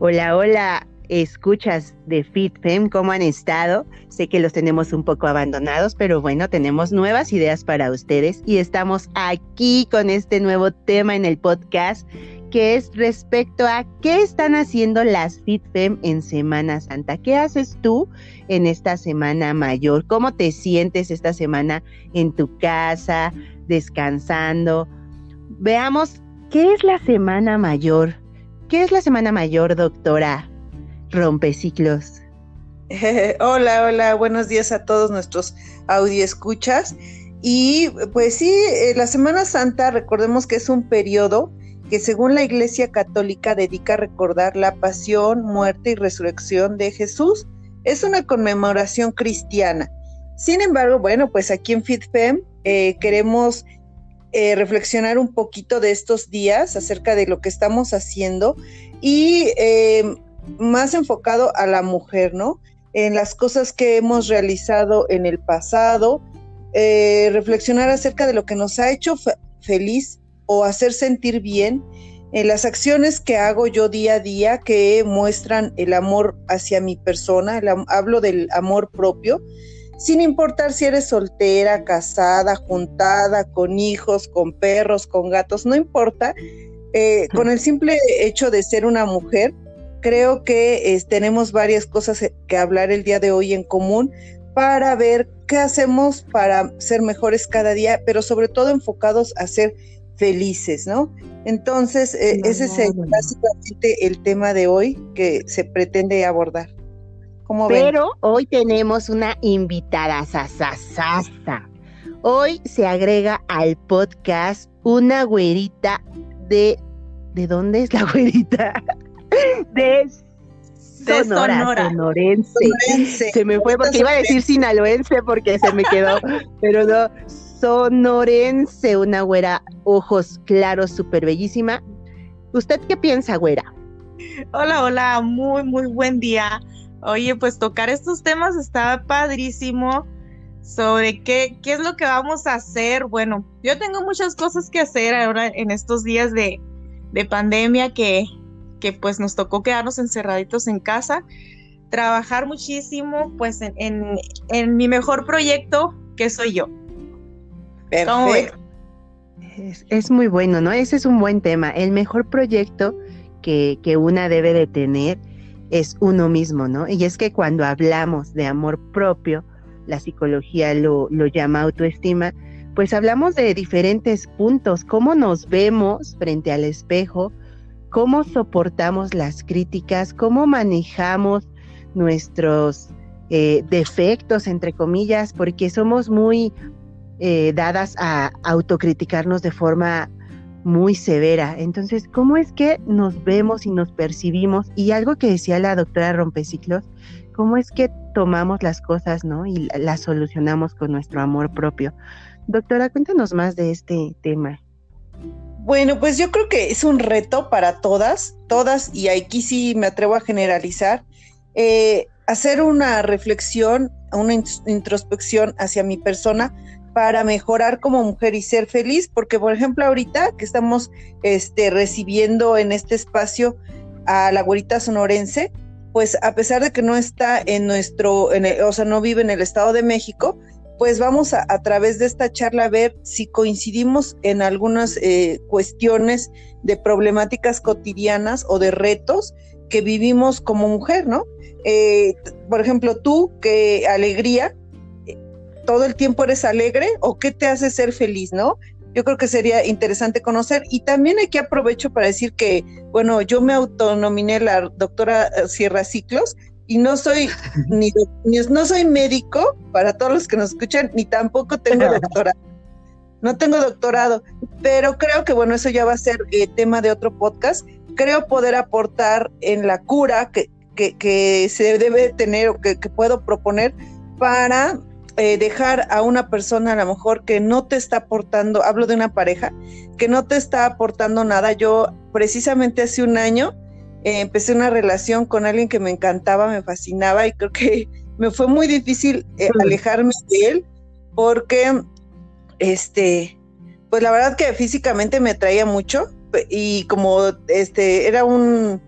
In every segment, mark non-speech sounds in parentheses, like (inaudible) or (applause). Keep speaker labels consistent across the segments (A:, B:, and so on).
A: Hola, hola, escuchas de FitFem, ¿cómo han estado? Sé que los tenemos un poco abandonados, pero bueno, tenemos nuevas ideas para ustedes y estamos aquí con este nuevo tema en el podcast que es respecto a qué están haciendo las FitFem en Semana Santa. ¿Qué haces tú en esta semana mayor? ¿Cómo te sientes esta semana en tu casa, descansando? Veamos, ¿qué es la Semana Mayor? ¿Qué es la Semana Mayor, doctora Rompeciclos? (laughs)
B: hola, hola, buenos días a todos nuestros escuchas Y pues sí, eh, la Semana Santa, recordemos que es un periodo que según la Iglesia Católica dedica a recordar la pasión, muerte y resurrección de Jesús. Es una conmemoración cristiana. Sin embargo, bueno, pues aquí en FitFem eh, queremos eh, reflexionar un poquito de estos días acerca de lo que estamos haciendo y eh, más enfocado a la mujer, ¿no? En las cosas que hemos realizado en el pasado, eh, reflexionar acerca de lo que nos ha hecho feliz o hacer sentir bien, en las acciones que hago yo día a día que muestran el amor hacia mi persona, hablo del amor propio, sin importar si eres soltera, casada, juntada, con hijos, con perros, con gatos, no importa. Eh, con el simple hecho de ser una mujer, creo que tenemos varias cosas que hablar el día de hoy en común para ver qué hacemos para ser mejores cada día, pero sobre todo enfocados a ser felices, ¿no? Entonces, eh, ese es básicamente el tema de hoy que se pretende abordar.
A: Pero hoy tenemos una invitada sasasasa. Hoy se agrega al podcast una güerita de. ¿De dónde es la güerita? (laughs) De Sonora, Sonorense. Se me fue porque iba a decir sinaloense porque se me quedó, (laughs) pero no, sonorense, una güera, ojos claros, súper bellísima. ¿Usted qué piensa, güera?
C: Hola, hola, muy, muy buen día. Oye, pues tocar estos temas está padrísimo sobre qué, qué es lo que vamos a hacer. Bueno, yo tengo muchas cosas que hacer ahora en estos días de, pandemia que, que pues nos tocó quedarnos encerraditos en casa, trabajar muchísimo pues en, en, mi mejor proyecto que soy yo.
A: Perfecto. Es, es, muy bueno, ¿no? Ese es un buen tema. El mejor proyecto que, que una debe de tener es uno mismo, ¿no? Y es que cuando hablamos de amor propio, la psicología lo, llama autoestima, pues hablamos de diferentes puntos, cómo nos vemos frente al espejo, cómo soportamos las críticas, cómo manejamos nuestros eh, defectos, entre comillas, porque somos muy eh, dadas a autocriticarnos de forma muy severa. Entonces, ¿cómo es que nos vemos y nos percibimos? Y algo que decía la doctora Rompeciclos, ¿cómo es que tomamos las cosas, ¿no? Y las solucionamos con nuestro amor propio. Doctora, cuéntanos más de este tema.
B: Bueno, pues yo creo que es un reto para todas, todas, y aquí sí me atrevo a generalizar, eh, hacer una reflexión, una introspección hacia mi persona para mejorar como mujer y ser feliz, porque por ejemplo ahorita que estamos este, recibiendo en este espacio a la güerita sonorense, pues a pesar de que no está en nuestro, en o sea, no vive en el Estado de México, pues vamos a, a través de esta charla a ver si coincidimos en algunas eh, cuestiones de problemáticas cotidianas o de retos que vivimos como mujer, ¿no? Eh, por ejemplo, tú, qué alegría, todo el tiempo eres alegre o qué te hace ser feliz, ¿no? Yo creo que sería interesante conocer. Y también aquí aprovecho para decir que, bueno, yo me autonominé la doctora eh, Sierra Ciclos y no soy (laughs) ni, no soy médico para todos los que nos escuchan, ni tampoco tengo doctorado. No tengo doctorado, pero creo que bueno, eso ya va a ser eh, tema de otro podcast. Creo poder aportar en la cura que, que, se debe tener o que, que puedo proponer para eh, dejar a una persona a lo mejor que no te está aportando, hablo de una pareja, que no te está aportando nada. Yo precisamente hace un año eh, empecé una relación con alguien que me encantaba, me fascinaba y creo que (laughs) me fue muy difícil eh, alejarme de él porque, este, pues la verdad que físicamente me atraía mucho y como este era un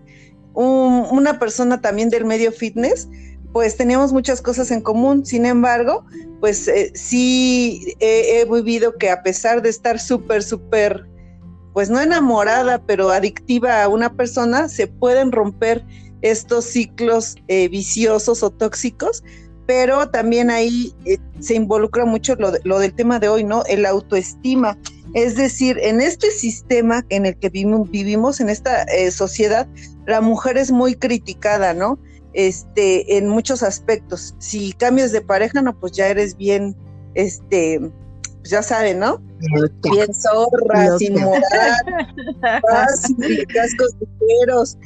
B: una persona también del medio fitness, pues teníamos muchas cosas en común. Sin embargo, pues eh, sí he, vivido que a pesar de estar súper, súper, pues no enamorada, pero adictiva a una persona, se pueden romper estos ciclos eh, viciosos o tóxicos, pero también ahí eh, se involucra mucho lo, lo, del tema de hoy, ¿no? El autoestima. Es decir, en este sistema en el que vivimos, en esta sociedad, la mujer es muy criticada, ¿no? Este, en muchos aspectos. Si cambias de pareja, no, pues ya eres bien, este, pues ya saben, ¿no? Bien zorra, sin moral, (laughs) fácil, cascos ligeros.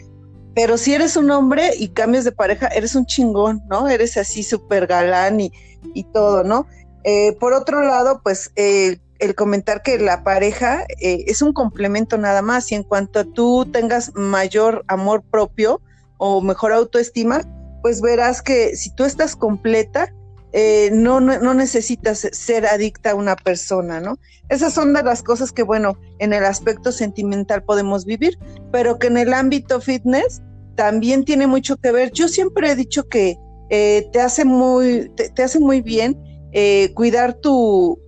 B: Pero si eres un hombre y cambias de pareja, eres un chingón, ¿no? Eres así súper galán y, y, todo, ¿no? Eh, por otro lado, pues eh, el comentar que la pareja eh, es un complemento nada más y en cuanto tú tengas mayor amor propio, o mejor autoestima, pues verás que si tú estás completa, eh, no, no, necesitas ser adicta a una persona, ¿no? Esas son de las cosas que, bueno, en el aspecto sentimental podemos vivir, pero que en el ámbito fitness también tiene mucho que ver. Yo siempre he dicho que eh, te, hace muy, te, hace muy bien eh, cuidar tu,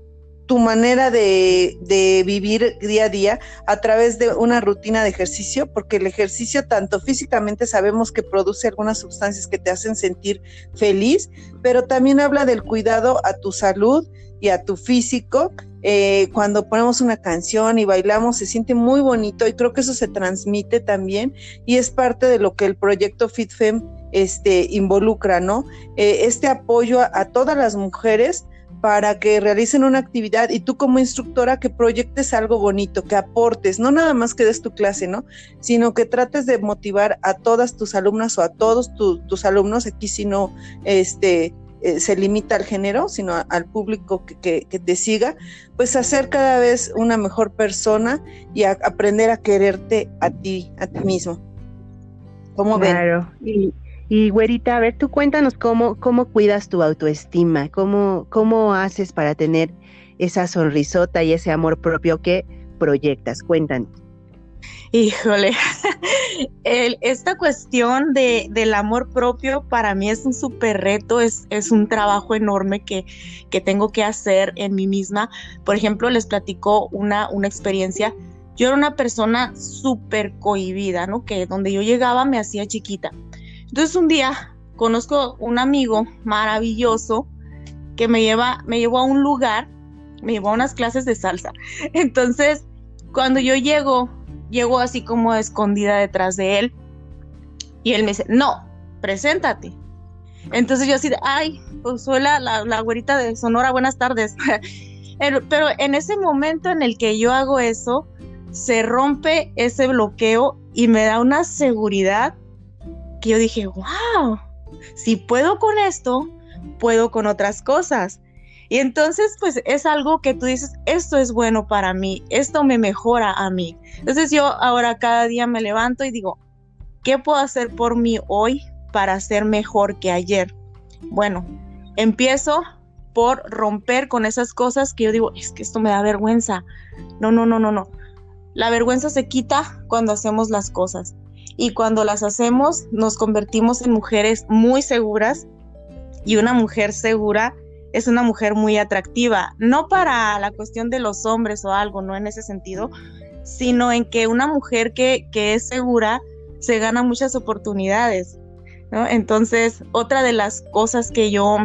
B: tu manera de, vivir día a día a través de una rutina de ejercicio, porque el ejercicio tanto físicamente sabemos que produce algunas sustancias que te hacen sentir feliz, pero también habla del cuidado a tu salud y a tu físico. Eh, cuando ponemos una canción y bailamos se siente muy bonito y creo que eso se transmite también y es parte de lo que el proyecto FitFem este, involucra, ¿no? Eh, este apoyo a todas las mujeres para que realicen una actividad y tú como instructora que proyectes algo bonito, que aportes, no nada más que des tu clase, ¿no? Sino que trates de motivar a todas tus alumnas o a todos tus alumnos, aquí si no este, eh, se limita al género, sino al público que, te siga, pues a ser cada vez una mejor persona y a aprender a quererte a ti, a ti mismo.
A: ¿Cómo claro. Y güerita, a ver, tú cuéntanos cómo, cómo cuidas tu autoestima, cómo, cómo haces para tener esa sonrisota y ese amor propio que proyectas. Cuéntanos.
C: Híjole, (laughs) esta cuestión de, del amor propio para mí es un súper reto, es, es, un trabajo enorme que, que, tengo que hacer en mí misma. Por ejemplo, les platico una, una experiencia. Yo era una persona súper cohibida, ¿no? Que donde yo llegaba me hacía chiquita. Entonces un día conozco un amigo maravilloso que me lleva, me llevó a un lugar, me llevó a unas clases de salsa. (laughs) Entonces, cuando yo llego, llego así como escondida detrás de él y él me dice, no, preséntate. Entonces yo así ay, pues soy la, la, güerita de Sonora, buenas tardes. (laughs) Pero en ese momento en el que yo hago eso, se rompe ese bloqueo y me da una seguridad que yo dije, wow, si puedo con esto, puedo con otras cosas. Y entonces, pues es algo que tú dices, esto es bueno para mí, esto me mejora a mí. Entonces yo ahora cada día me levanto y digo, ¿qué puedo hacer por mí hoy para ser mejor que ayer? Bueno, empiezo por romper con esas cosas que yo digo, es que esto me da vergüenza. No, no, no, no, no. La vergüenza se quita cuando hacemos las cosas y cuando las hacemos nos convertimos en mujeres muy seguras y una mujer segura es una mujer muy atractiva, no para la cuestión de los hombres o algo, no en ese sentido, sino en que una mujer que, es segura se gana muchas oportunidades. Entonces, otra de las cosas que yo,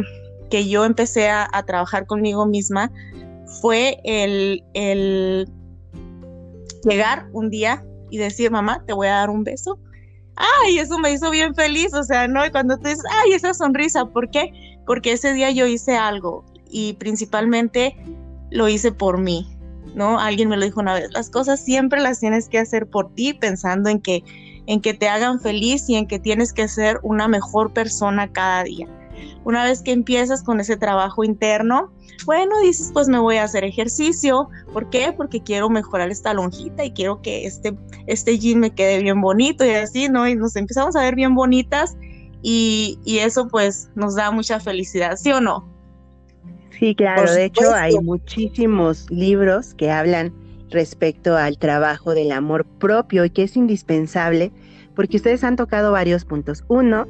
C: que yo empecé a, trabajar conmigo misma fue el, el llegar un día y decir, mamá, te voy a dar un beso. Ay, eso me hizo bien feliz, o sea, ¿no? Y cuando tú dices, ay, esa sonrisa, ¿por qué? Porque ese día yo hice algo y principalmente lo hice por mí, ¿no? Alguien me lo dijo una vez, las cosas siempre las tienes que hacer por ti, pensando en que, en que te hagan feliz y en que tienes que ser una mejor persona cada día. Una vez que empiezas con ese trabajo interno, bueno, dices, pues me voy a hacer ejercicio. ¿Por qué? Porque quiero mejorar esta lonjita y quiero que este, este jean me quede bien bonito y así, ¿no? Y nos empezamos a ver bien bonitas y, eso pues nos da mucha felicidad, ¿sí o no?
A: Sí, claro. De hecho, hay muchísimos libros que hablan respecto al trabajo del amor propio y que es indispensable porque ustedes han tocado varios puntos. Uno,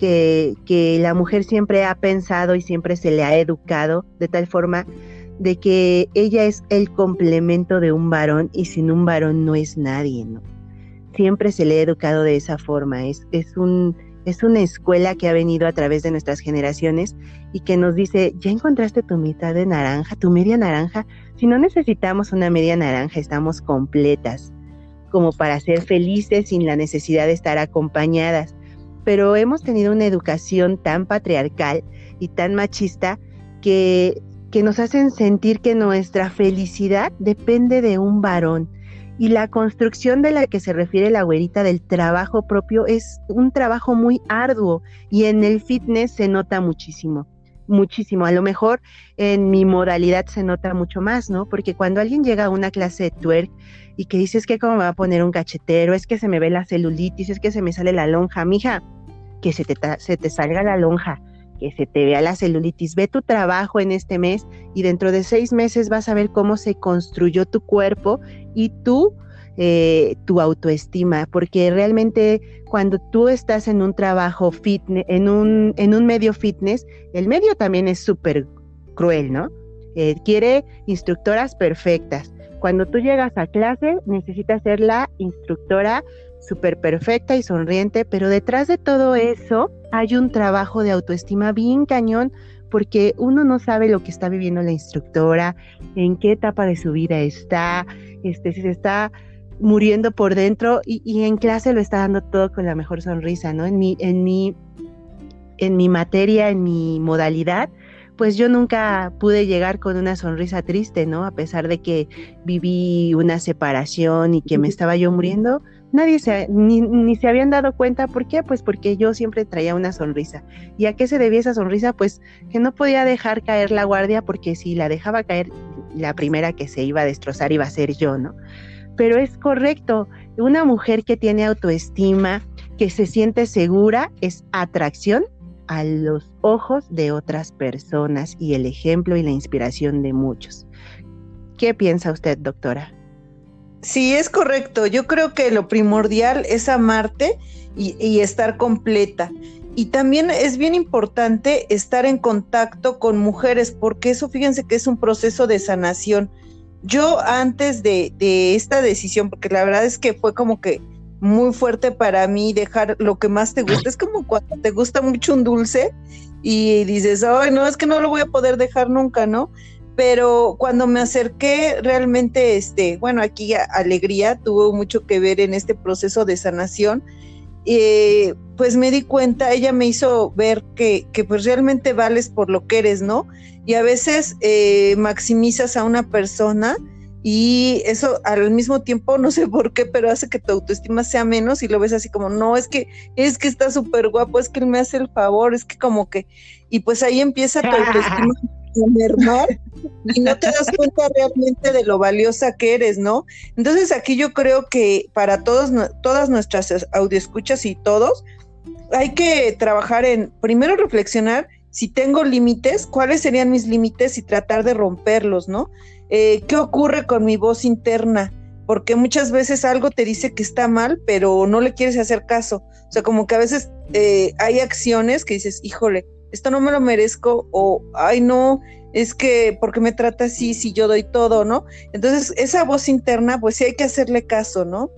A: que, la mujer siempre ha pensado y siempre se le ha educado de tal forma de que ella es el complemento de un varón y sin un varón no es nadie, ¿no? Siempre se le ha educado de esa forma, es, es, un, es una escuela que ha venido a través de nuestras generaciones y que nos dice, ya encontraste tu mitad de naranja, tu media naranja, si no necesitamos una media naranja, estamos completas, como para ser felices sin la necesidad de estar acompañadas. Pero hemos tenido una educación tan patriarcal y tan machista que que nos hacen sentir que nuestra felicidad depende de un varón. Y la construcción de la que se refiere la güerita del trabajo propio es un trabajo muy arduo y en el fitness se nota muchísimo, muchísimo. A lo mejor en mi modalidad se nota mucho más, ¿no? Porque cuando alguien llega a una clase de twerk y que dices que cómo me va a poner un cachetero, es que se me ve la celulitis, es que se me sale la lonja, mija, que se te, se te salga la lonja que se te vea la celulitis. Ve tu trabajo en este mes y dentro de seis meses vas a ver cómo se construyó tu cuerpo y tú, eh, tu autoestima, porque realmente cuando tú estás en un trabajo fitness, en un, en un medio fitness, el medio también es súper cruel, ¿no? Eh, quiere instructoras perfectas. Cuando tú llegas a clase, necesitas ser la instructora súper perfecta y sonriente, pero detrás de todo eso hay un trabajo de autoestima bien cañón porque uno no sabe lo que está viviendo la instructora, en qué etapa de su vida está, este, si se está muriendo por dentro y, en clase lo está dando todo con la mejor sonrisa, ¿no? En mi, en mi, en mi materia, en mi modalidad, pues yo nunca pude llegar con una sonrisa triste, ¿no? A pesar de que viví una separación y que me estaba yo muriendo, nadie se, ni, se habían dado cuenta. ¿Por qué? Pues porque yo siempre traía una sonrisa. ¿Y a qué se debía esa sonrisa? Pues que no podía dejar caer la guardia porque si la dejaba caer, la primera que se iba a destrozar iba a ser yo, ¿no? Pero es correcto, una mujer que tiene autoestima, que se siente segura, es atracción a los ojos de otras personas y el ejemplo y la inspiración de muchos. ¿Qué piensa usted, doctora?
B: Sí, es correcto. Yo creo que lo primordial es amarte y, estar completa. Y también es bien importante estar en contacto con mujeres, porque eso fíjense que es un proceso de sanación. Yo antes de, de, esta decisión, porque la verdad es que fue como que muy fuerte para mí dejar lo que más te gusta. Es como cuando te gusta mucho un dulce y dices, ay, no, es que no lo voy a poder dejar nunca, ¿no? Pero cuando me acerqué realmente, este, bueno, aquí Alegría tuvo mucho que ver en este proceso de sanación, eh, pues me di cuenta, ella me hizo ver que, que, pues realmente vales por lo que eres, ¿no? Y a veces eh, maximizas a una persona y eso al mismo tiempo, no sé por qué, pero hace que tu autoestima sea menos y lo ves así como, no, es que, es que está súper guapo, es que él me hace el favor, es que como que, y pues ahí empieza tu (laughs) autoestima y no te das (laughs) cuenta realmente de lo valiosa que eres, ¿no? Entonces aquí yo creo que para todos, todas nuestras escuchas y todos, hay que trabajar en, primero reflexionar si tengo límites, cuáles serían mis límites y tratar de romperlos, ¿no? Eh, ¿Qué ocurre con mi voz interna? Porque muchas veces algo te dice que está mal, pero no le quieres hacer caso. O sea, como que a veces eh, hay acciones que dices, híjole, esto no me lo merezco o, ay no, es que porque me trata así si yo doy todo, ¿no? Entonces, esa voz interna, pues sí hay que hacerle caso, ¿no?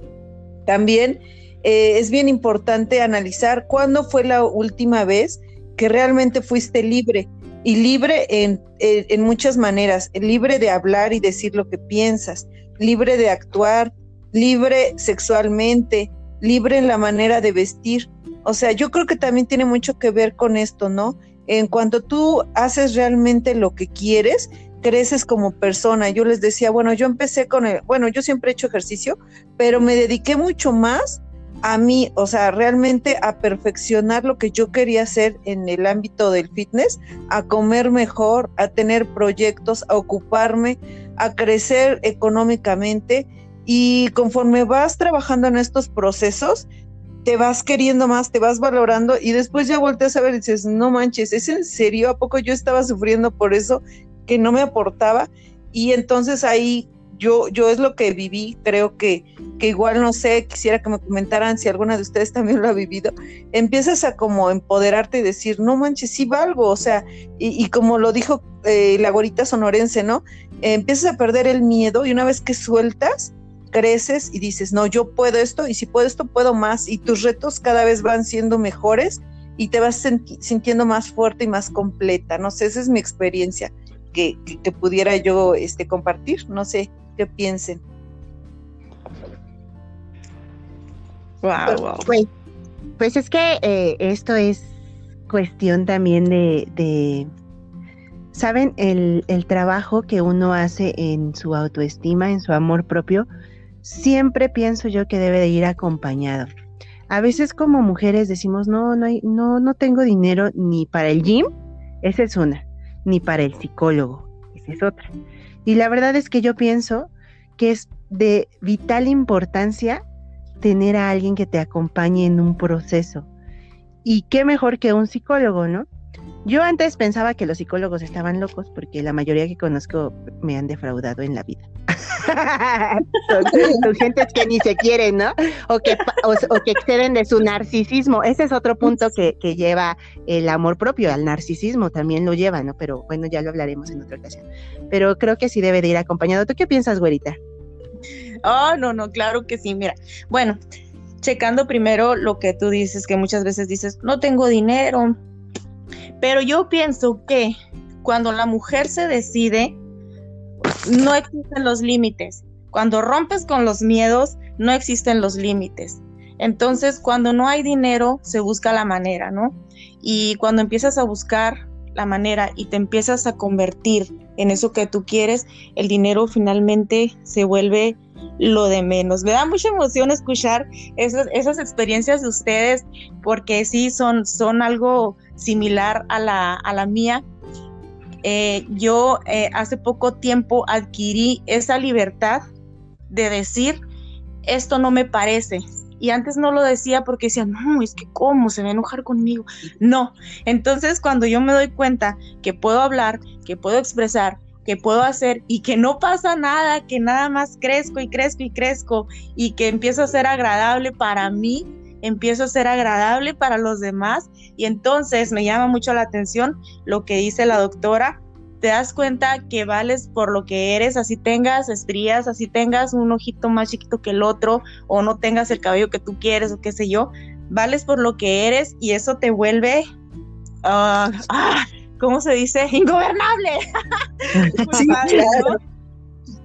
B: También eh, es bien importante analizar cuándo fue la última vez que realmente fuiste libre y libre en, en muchas maneras, libre de hablar y decir lo que piensas, libre de actuar, libre sexualmente, libre en la manera de vestir. O sea, yo creo que también tiene mucho que ver con esto, ¿no? En cuanto tú haces realmente lo que quieres, creces como persona. Yo les decía, bueno, yo empecé con el, bueno, yo siempre he hecho ejercicio, pero me dediqué mucho más a mí, o sea, realmente a perfeccionar lo que yo quería hacer en el ámbito del fitness, a comer mejor, a tener proyectos, a ocuparme, a crecer económicamente. Y conforme vas trabajando en estos procesos, te vas queriendo más, te vas valorando y después ya volteas a ver y dices, no manches, ¿es en serio? ¿A poco yo estaba sufriendo por eso que no me aportaba? Y entonces ahí yo, yo es lo que viví, creo que, que igual no sé, quisiera que me comentaran si alguna de ustedes también lo ha vivido, empiezas a como empoderarte y decir, no manches, sí valgo, o sea, y, como lo dijo eh, la gorita sonorense, ¿no? empiezas a perder el miedo y una vez que sueltas, creces y dices, no, yo puedo esto y si puedo esto, puedo más y tus retos cada vez van siendo mejores y te vas sintiendo más fuerte y más completa. No sé, esa es mi experiencia que, que, pudiera yo este, compartir. No sé qué piensen.
A: Wow, wow. Pues, pues es que eh, esto es cuestión también de, de saben, el, el, trabajo que uno hace en su autoestima, en su amor propio, siempre pienso yo que debe de ir acompañado. A veces como mujeres decimos, no, no, hay, no, no tengo dinero ni para el gym, esa es una, ni para el psicólogo, esa es otra. Y la verdad es que yo pienso que es de vital importancia tener a alguien que te acompañe en un proceso. Y qué mejor que un psicólogo, ¿no? Yo antes pensaba que los psicólogos estaban locos porque la mayoría que conozco me han defraudado en la vida. (laughs) son, gentes que ni se quieren, ¿no? O que, o, que exceden de su narcisismo. Ese es otro punto que, que, lleva el amor propio, al narcisismo también lo lleva, ¿no? Pero bueno, ya lo hablaremos en otra ocasión. Pero creo que sí debe de ir acompañado. ¿Tú qué piensas, güerita?
C: Oh, no, no, claro que sí. Mira, bueno, checando primero lo que tú dices, que muchas veces dices, no tengo dinero, pero yo pienso que cuando la mujer se decide, no existen los límites. Cuando rompes con los miedos, no existen los límites. Entonces, cuando no hay dinero, se busca la manera, ¿no? Y cuando empiezas a buscar la manera y te empiezas a convertir en eso que tú quieres, el dinero finalmente se vuelve lo de menos. Me da mucha emoción escuchar esas, experiencias de ustedes porque sí son, son algo similar a la, a la mía. Eh, yo eh, hace poco tiempo adquirí esa libertad de decir, esto no me parece. Y antes no lo decía porque decía, no, es que cómo, se va a enojar conmigo. No. Entonces cuando yo me doy cuenta que puedo hablar, que puedo expresar, que puedo hacer y que no pasa nada, que nada más crezco y crezco y crezco y que empiezo a ser agradable para mí, empiezo a ser agradable para los demás y entonces me llama mucho la atención lo que dice la doctora. Te das cuenta que vales por lo que eres, así tengas estrías, así tengas un ojito más chiquito que el otro o no tengas el cabello que tú quieres o qué sé yo, vales por lo que eres y eso te vuelve ah, ah, ¿cómo se dice? (laughs) Ingobernable.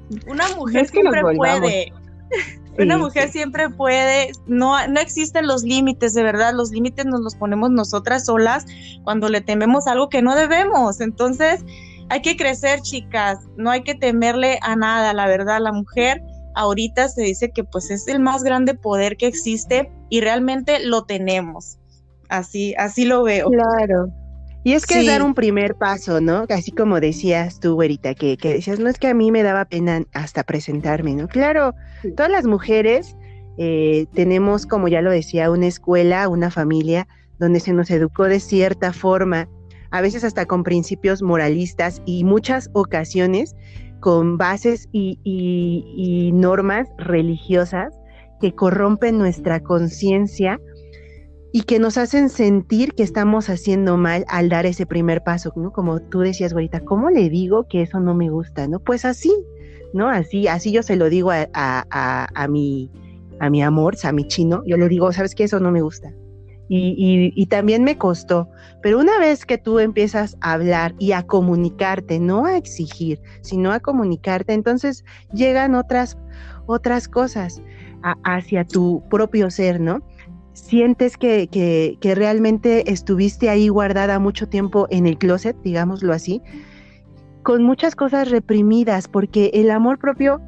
C: (laughs) Una mujer siempre puede. (laughs) Una mujer siempre puede, no, no existen los límites, de verdad, los límites nos los ponemos nosotras solas cuando le tememos algo que no debemos. Entonces, hay que crecer, chicas, no hay que temerle a nada, la verdad, la mujer ahorita se dice que pues es el más grande poder que existe y realmente lo tenemos. Así, así lo veo.
A: Claro. Y es que es dar un primer paso, ¿no? Así como decías tú, güerita, que, que, decías, no es que a mí me daba pena hasta presentarme, ¿no? Claro, todas las mujeres eh, tenemos, como ya lo decía, una escuela, una familia donde se nos educó de cierta forma, a veces hasta con principios moralistas y muchas ocasiones con bases y, y normas religiosas que corrompen nuestra conciencia y que nos hacen sentir que estamos haciendo mal al dar ese primer paso, ¿no? Como tú decías, güerita, ¿cómo le digo que eso no me gusta, no? Pues así, ¿no? Así, así yo se lo digo a, a, a, mi, a mi amor, a mi chino, yo le digo, ¿sabes qué? Eso no me gusta. Y, y, y, también me costó, pero una vez que tú empiezas a hablar y a comunicarte, no a exigir, sino a comunicarte, entonces llegan otras, otras cosas hacia tu propio ser, ¿no? Sientes que, que, realmente estuviste ahí guardada mucho tiempo en el closet, digámoslo así, con muchas cosas reprimidas, porque el amor propio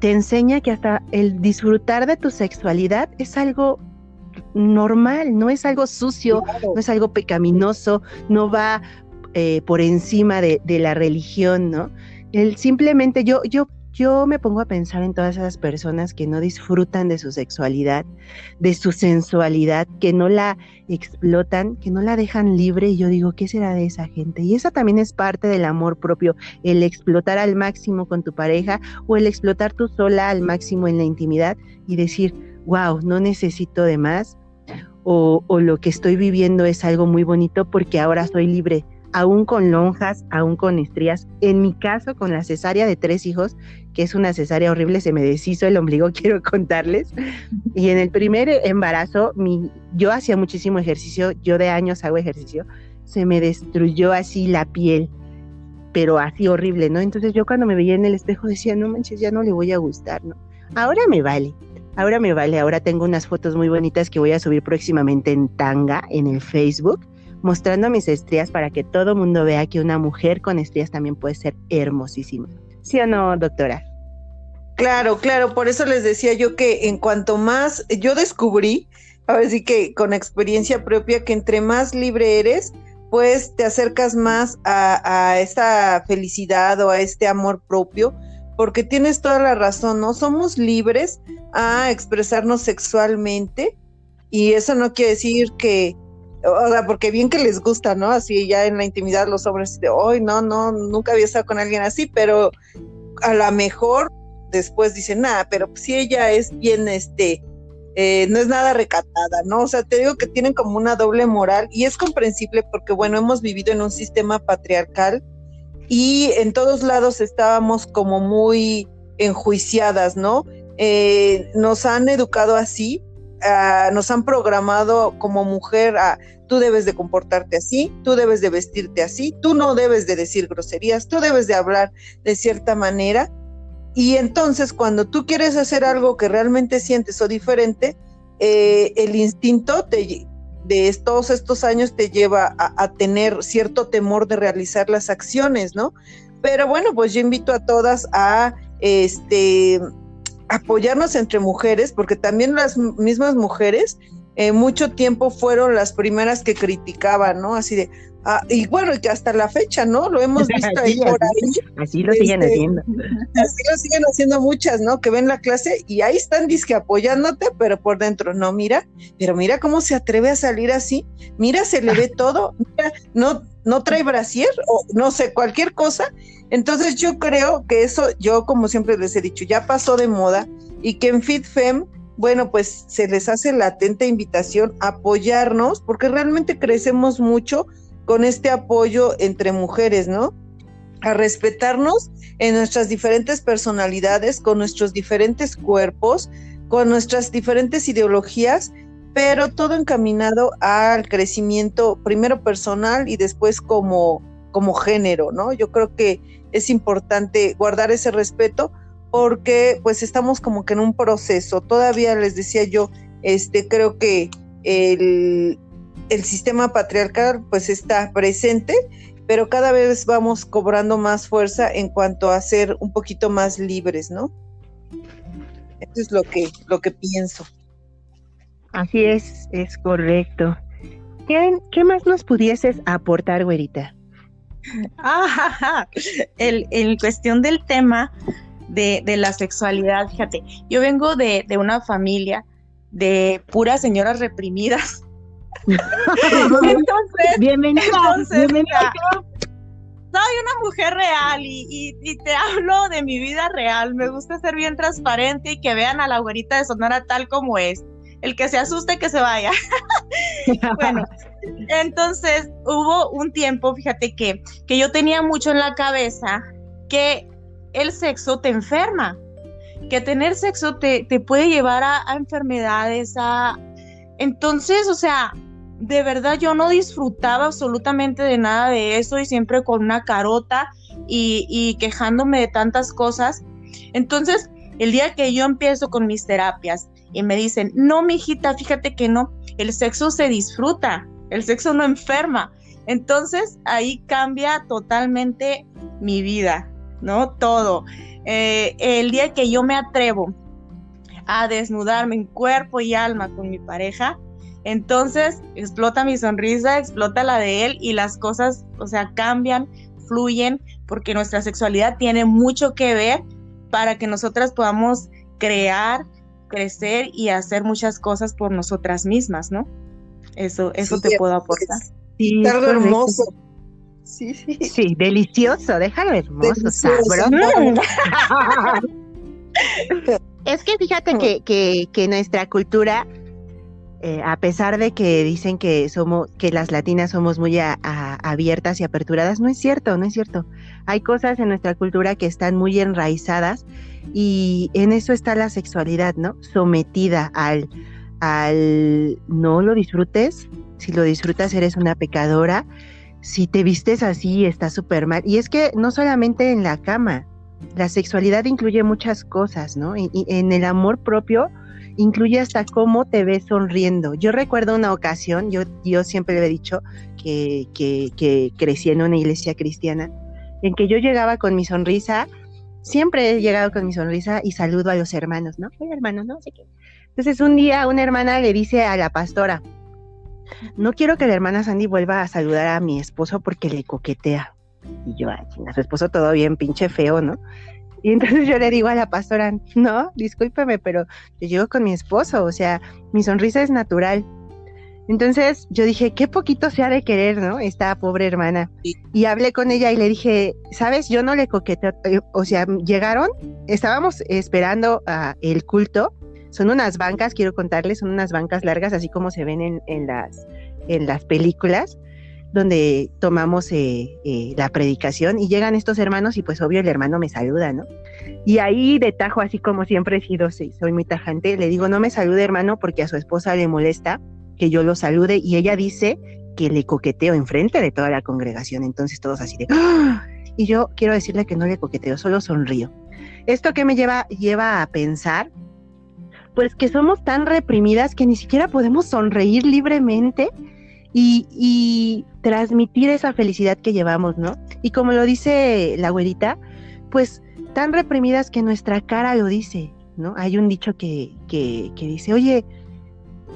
A: te enseña que hasta el disfrutar de tu sexualidad es algo normal, no es algo sucio, no es algo pecaminoso, no va eh, por encima de, de, la religión, ¿no? El simplemente yo, yo yo me pongo a pensar en todas esas personas que no disfrutan de su sexualidad, de su sensualidad, que no la explotan, que no la dejan libre y yo digo, ¿qué será de esa gente? Y esa también es parte del amor propio, el explotar al máximo con tu pareja o el explotar tú sola al máximo en la intimidad y decir, wow, no necesito de más o, o lo que estoy viviendo es algo muy bonito porque ahora soy libre aún con lonjas, aún con estrías. En mi caso, con la cesárea de tres hijos, que es una cesárea horrible, se me deshizo el ombligo, (laughs) quiero contarles. Y en el primer embarazo, mi, yo hacía muchísimo ejercicio, yo de años hago ejercicio, se me destruyó así la piel, pero así horrible, ¿no? Entonces yo cuando me veía en el espejo decía, no manches, ya no le voy a gustar, ¿no? Ahora me vale, ahora me vale, ahora tengo unas fotos muy bonitas que voy a subir próximamente en tanga en el Facebook mostrando mis estrías para que todo mundo vea que una mujer con estrías también puede ser hermosísima. ¿Sí o no, doctora?
B: Claro, claro, por eso les decía yo que en cuanto más yo descubrí, ahora sí que con experiencia propia, que entre más libre eres, pues te acercas más a, a esta felicidad o a este amor propio, porque tienes toda la razón, ¿no? Somos libres a expresarnos sexualmente y eso no quiere decir que, o sea, porque bien que les gusta, ¿no? Así ya en la intimidad los hombres de, hoy no, no, nunca había estado con alguien así, pero a lo mejor después dicen, nada, pero si ella es bien, este, eh, no es nada recatada, ¿no? O sea, te digo que tienen como una doble moral y es comprensible porque, bueno, hemos vivido en un sistema patriarcal y en todos lados estábamos como muy enjuiciadas, ¿no? Eh, nos han educado así, ah, nos han programado como mujer a tú debes de comportarte así, tú debes de vestirte así, tú no debes de decir groserías, tú debes de hablar de cierta manera. Y entonces cuando tú quieres hacer algo que realmente sientes o diferente, eh, el instinto de todos estos años te lleva a, a, tener cierto temor de realizar las acciones, ¿no? Pero bueno, pues yo invito a todas a este apoyarnos entre mujeres, porque también las mismas mujeres eh, mucho tiempo fueron las primeras que criticaban, ¿no? Así de, ah, y bueno, y que hasta la fecha, ¿no? Lo hemos (laughs) visto ahí por ahí.
A: Así lo siguen este, haciendo. (laughs)
B: Así lo siguen haciendo muchas, ¿no? Que ven la clase y ahí están disque apoyándote, pero por dentro, no, mira, pero mira cómo se atreve a salir así, mira, se le (laughs) ve todo, mira, no, no trae brasier o no sé, cualquier cosa. Entonces yo creo que eso, yo como siempre les he dicho, ya pasó de moda y que en FitFem bueno, pues se les hace la atenta invitación a apoyarnos, porque realmente crecemos mucho con este apoyo entre mujeres, ¿no? A respetarnos en nuestras diferentes personalidades, con nuestros diferentes cuerpos, con nuestras diferentes ideologías, pero todo encaminado al crecimiento primero personal y después como, como género, ¿no? Yo creo que es importante guardar ese respeto porque pues estamos como que en un proceso. Todavía les decía yo, este, creo que el, el sistema patriarcal pues está presente, pero cada vez vamos cobrando más fuerza en cuanto a ser un poquito más libres, ¿no? Eso es lo que, lo que pienso.
A: Así es, es correcto. ¿Qué, qué más nos pudieses aportar, güerita?
C: Ah, el, en cuestión del tema, de, la sexualidad. Fíjate, yo vengo de, una familia de puras señoras reprimidas. (laughs)
A: entonces, bienvenida, bienvenida.
C: Soy una mujer real y, te hablo de mi vida real. Me gusta ser bien transparente y que vean a la güerita de Sonora tal como es. El que se asuste, que se vaya. (laughs) bueno, entonces hubo un tiempo, fíjate que, que yo tenía mucho en la cabeza que el sexo te enferma, que tener sexo te, puede llevar a, enfermedades, a... Entonces, o sea, de verdad yo no disfrutaba absolutamente de nada de eso y siempre con una carota y, y quejándome de tantas cosas. Entonces, el día que yo empiezo con mis terapias y me dicen, no, mijita, fíjate que no, el sexo se disfruta, el sexo no enferma. Entonces ahí cambia totalmente mi vida. ¿no? Todo. Eh, el día que yo me atrevo a desnudarme en cuerpo y alma con mi pareja, entonces explota mi sonrisa, explota la de él y las cosas, o sea, cambian, fluyen, porque nuestra sexualidad tiene mucho que ver para que nosotras podamos crear, crecer y hacer muchas cosas por nosotras mismas, ¿no? Eso, eso te puedo aportar.
B: Sí, algo hermoso.
A: Sí, sí. Sí, delicioso, déjalo hermoso, sabroso. (laughs) es que fíjate que, que, que nuestra cultura eh, a pesar de que dicen que somos, que las latinas somos muy abiertas y aperturadas, no es cierto, no es cierto. Hay cosas en nuestra cultura que están muy enraizadas y en eso está la sexualidad, ¿no? Sometida al, al no lo disfrutes, si lo disfrutas eres una pecadora, si te vistes así está súper mal. Y es que no solamente en la cama, la sexualidad incluye muchas cosas, ¿no? y en el amor propio, incluye hasta cómo te ves sonriendo. Yo recuerdo una ocasión, yo, yo siempre le he dicho que, crecí en una iglesia cristiana, en que yo llegaba con mi sonrisa, siempre he llegado con mi sonrisa y saludo a los hermanos, ¿no? Oye, hermano, no sé qué. Entonces un día una hermana le dice a la pastora, no quiero que la hermana Sandy vuelva a saludar a mi esposo porque le coquetea. Y yo, a su esposo todo bien, pinche feo, ¿no? Y entonces yo le digo a la pastora, no, discúlpeme, pero yo llego con mi esposo, o sea, mi sonrisa es natural. Entonces yo dije, qué poquito se ha de querer, ¿no? Esta pobre hermana. Y hablé con ella y le dije, sabes, yo no le coqueteo, eh, o sea, llegaron, estábamos esperando el culto, son unas bancas, quiero contarles, son unas bancas largas, así como se ven en, en las, en las películas donde tomamos eh, eh, la predicación y llegan estos hermanos y pues obvio el hermano me saluda, ¿no? Y ahí de tajo, así como siempre he sido, soy muy tajante, le digo, no me salude hermano porque a su esposa le molesta que yo lo salude y ella dice que le coqueteo enfrente de toda la congregación, entonces todos así de, ¡Ah! y yo quiero decirle que no le coqueteo, solo sonrío. ¿Esto que me lleva, lleva a pensar? Pues que somos tan reprimidas que ni siquiera podemos sonreír libremente y, transmitir esa felicidad que llevamos, ¿no? Y como lo dice la abuelita, pues tan reprimidas que nuestra cara lo dice, ¿no? Hay un dicho que, que, que dice, oye,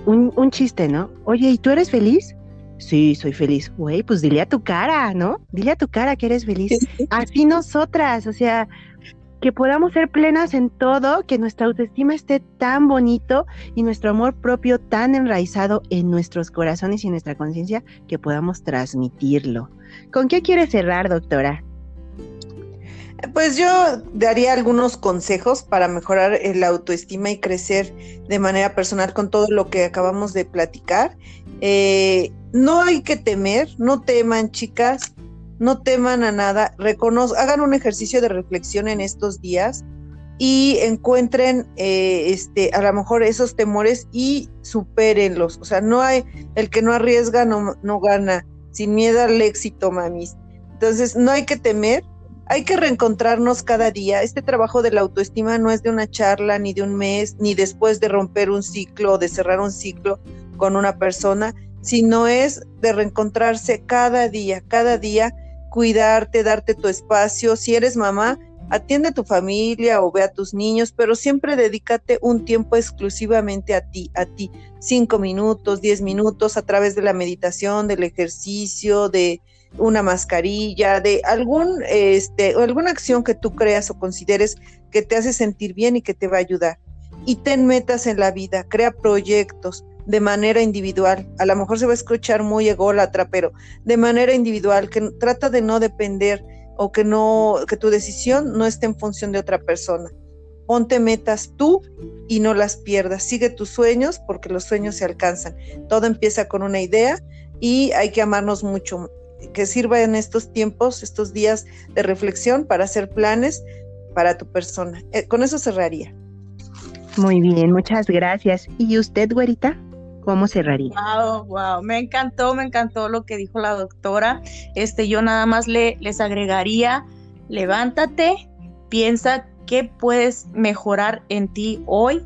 A: un, un, chiste, ¿no? Oye, ¿y tú eres feliz? Sí, soy feliz. Güey, pues dile a tu cara, ¿no? Dile a tu cara que eres feliz. Así nosotras, o sea, que podamos ser plenas en todo, que nuestra autoestima esté tan bonito y nuestro amor propio tan enraizado en nuestros corazones y en nuestra conciencia que podamos transmitirlo. ¿Con qué quiere cerrar, doctora?
B: Pues yo daría algunos consejos para mejorar la autoestima y crecer de manera personal con todo lo que acabamos de platicar. Eh, no hay que temer, no teman chicas, no teman a nada, hagan un ejercicio de reflexión en estos días y encuentren eh, este, a lo mejor esos temores y supérenlos. O sea, no hay, el que no arriesga no, no gana, sin miedo al éxito, mamis. Entonces, no hay que temer, hay que reencontrarnos cada día. Este trabajo de la autoestima no es de una charla, ni de un mes, ni después de romper un ciclo o de cerrar un ciclo con una persona, sino es de reencontrarse cada día, cada día cuidarte, darte tu espacio. Si eres mamá, atiende a tu familia o ve a tus niños, pero siempre dedícate un tiempo exclusivamente a ti, a ti. Cinco minutos, diez minutos a través de la meditación, del ejercicio, de una mascarilla, de algún, este, alguna acción que tú creas o consideres que te hace sentir bien y que te va a ayudar. Y ten metas en la vida, crea proyectos, de manera individual. A lo mejor se va a escuchar muy ególatra, pero de manera individual, que trata de no depender o que no, que tu decisión no esté en función de otra persona. Ponte metas tú y no las pierdas. Sigue tus sueños porque los sueños se alcanzan. Todo empieza con una idea y hay que amarnos mucho. Que sirva en estos tiempos, estos días de reflexión para hacer planes para tu persona. Eh, con eso cerraría.
A: Muy bien, muchas gracias. ¿Y usted, güerita? ¿Cómo cerraría?
C: Wow, wow, me encantó, me encantó lo que dijo la doctora. Este, yo nada más le, les agregaría, levántate, piensa qué puedes mejorar en ti hoy,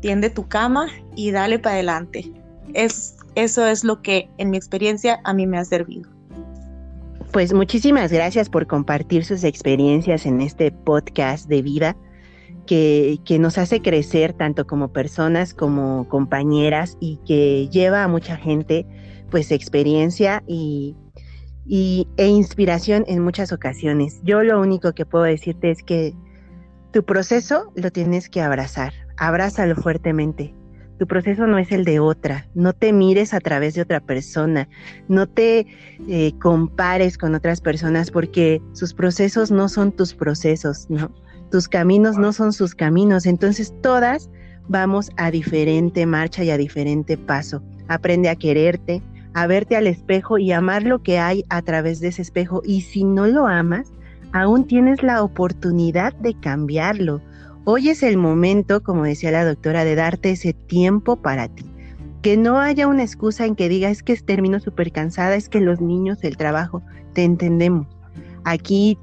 C: tiende tu cama y dale para adelante. Es, eso es lo que en mi experiencia a mí me ha servido.
A: Pues muchísimas gracias por compartir sus experiencias en este podcast de vida que, nos hace crecer tanto como personas como compañeras y que lleva a mucha gente pues experiencia y, e inspiración en muchas ocasiones. Yo lo único que puedo decirte es que tu proceso lo tienes que abrazar, abrázalo fuertemente. Tu proceso no es el de otra, no te mires a través de otra persona, no te eh, compares con otras personas porque sus procesos no son tus procesos, ¿no? Tus caminos no son sus caminos, entonces todas vamos a diferente marcha y a diferente paso. Aprende a quererte, a verte al espejo y amar lo que hay a través de ese espejo. Y si no lo amas, aún tienes la oportunidad de cambiarlo. Hoy es el momento, como decía la doctora, de darte ese tiempo para ti. Que no haya una excusa en que diga es que termino súper cansada, es que los niños, el trabajo, te entendemos. Aquí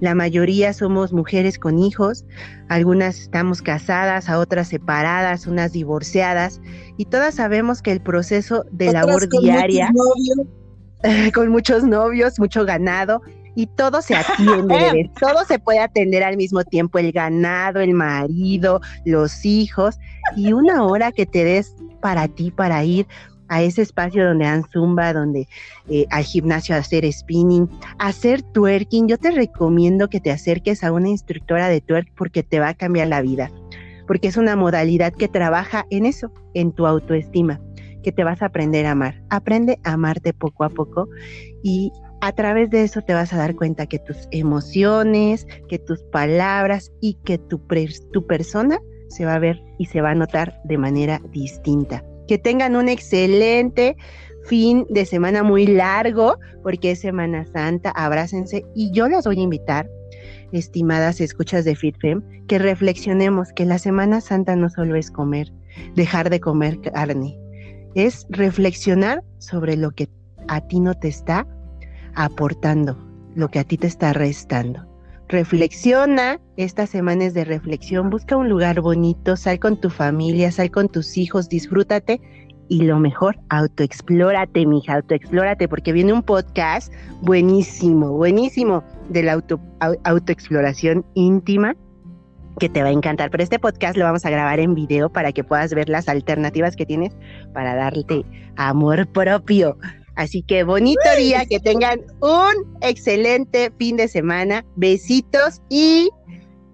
A: la mayoría somos mujeres con hijos, algunas estamos casadas, a otras separadas, unas divorciadas, y todas sabemos que el proceso de labor diaria, (laughs) con muchos novios, mucho ganado, y todo se atiende, (laughs) todo se puede atender al mismo tiempo, el ganado, el marido, los hijos, y una hora que te des para ti, para ir a ese espacio donde dan zumba, donde eh, al gimnasio hacer spinning, hacer twerking. Yo te recomiendo que te acerques a una instructora de twerk porque te va a cambiar la vida, porque es una modalidad que trabaja en eso, en tu autoestima, que te vas a aprender a amar. Aprende a amarte poco a poco y a través de eso te vas a dar cuenta que tus emociones, que tus palabras y que tu persona se va a ver y se va a notar de manera distinta. Que tengan un excelente fin de semana muy largo, porque es Semana Santa, abrácense. Y yo las voy a invitar, estimadas escuchas de FitFem, que reflexionemos que la Semana Santa no solo es comer, dejar de comer carne, es reflexionar sobre lo que a ti no te está aportando, lo que a ti te está restando. Reflexiona, esta semana es de reflexión, busca un lugar bonito, sal con tu familia, sal con tus hijos, disfrútate y lo mejor, autoexplórate, mija, autoexplórate, porque viene un podcast buenísimo, buenísimo de la auto, autoexploración íntima que te va a encantar. Pero este podcast lo vamos a grabar en video para que puedas ver las alternativas que tienes para darte amor propio. Así que bonito día, que tengan un excelente fin de semana. Besitos y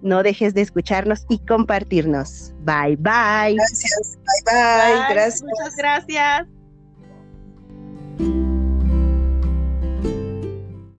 A: no dejes de escucharnos y compartirnos. Bye, bye.
B: Gracias. Bye, bye. bye. Gracias.
C: Muchas gracias.